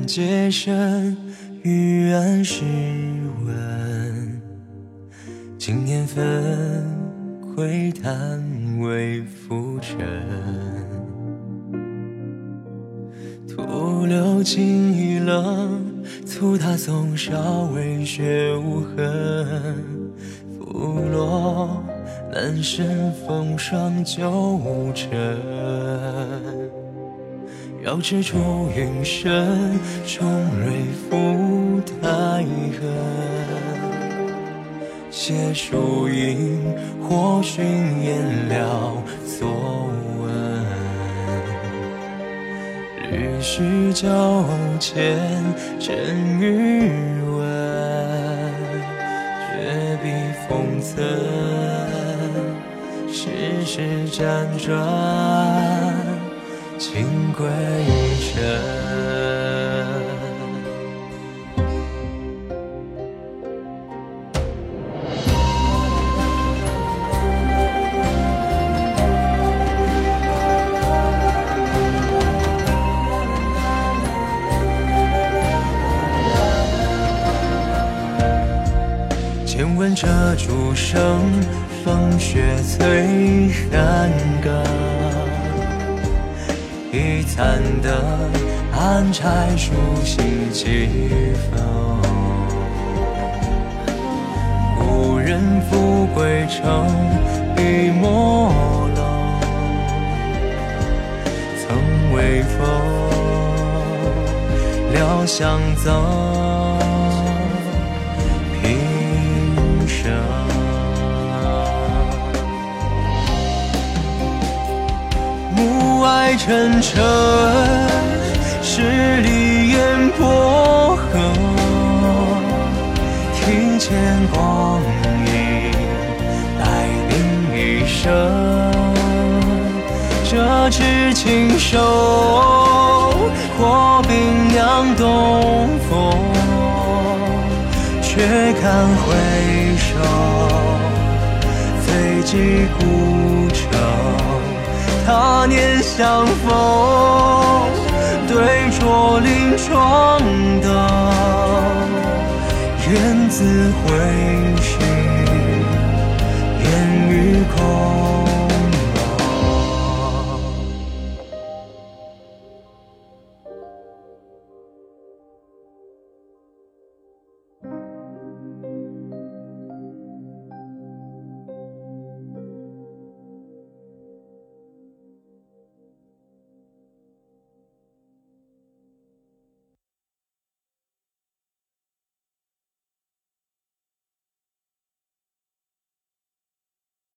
树影寒阶深，欲暗时闻。经年分，窥探为浮沉。徒留情意冷，促他松梢微雪无痕。拂落南山风霜旧尘。遥知出云深，重蕊覆苔痕。携树影，或寻颜料作文。日时交浅，真欲问。绝壁风尘，世事辗转。情归尘。千问这竹声，风雪催寒岗。寒柴疏溪，几焚故人富贵，成笔墨冷。曾为风，料相赠平生暮霭沉沉。十里烟波横。庭前光影，待定一生。这纸轻手，或冰凉东风。却看回首，飞寄孤城。他年相逢，霜刀愿自回时烟雨空。